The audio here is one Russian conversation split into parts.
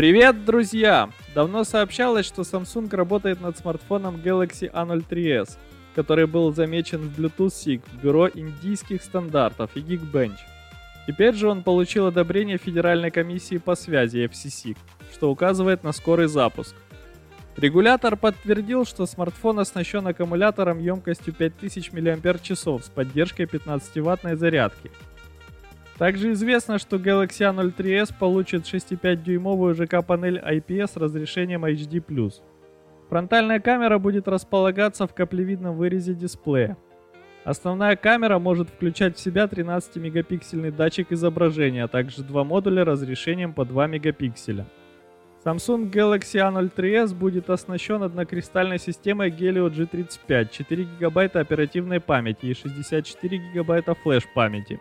Привет, друзья! Давно сообщалось, что Samsung работает над смартфоном Galaxy A03s, который был замечен в Bluetooth SIG в Бюро индийских стандартов и Geekbench. Теперь же он получил одобрение Федеральной комиссии по связи FCC, что указывает на скорый запуск. Регулятор подтвердил, что смартфон оснащен аккумулятором емкостью 5000 мАч с поддержкой 15-ваттной зарядки – также известно, что Galaxy A03s получит 6,5-дюймовую ЖК-панель IPS с разрешением HD+. Фронтальная камера будет располагаться в каплевидном вырезе дисплея. Основная камера может включать в себя 13-мегапиксельный датчик изображения, а также два модуля разрешением по 2 мегапикселя. Samsung Galaxy A03s будет оснащен однокристальной системой Helio G35, 4 ГБ оперативной памяти и 64 ГБ флеш-памяти.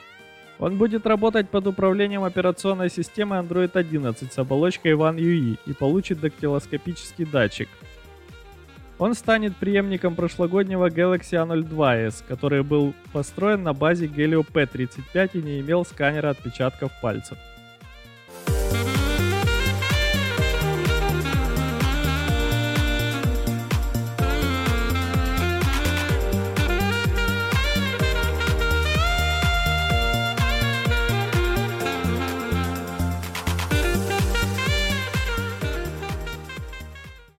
Он будет работать под управлением операционной системы Android 11 с оболочкой One UI и получит дактилоскопический датчик. Он станет преемником прошлогоднего Galaxy A02s, который был построен на базе Helio P35 и не имел сканера отпечатков пальцев.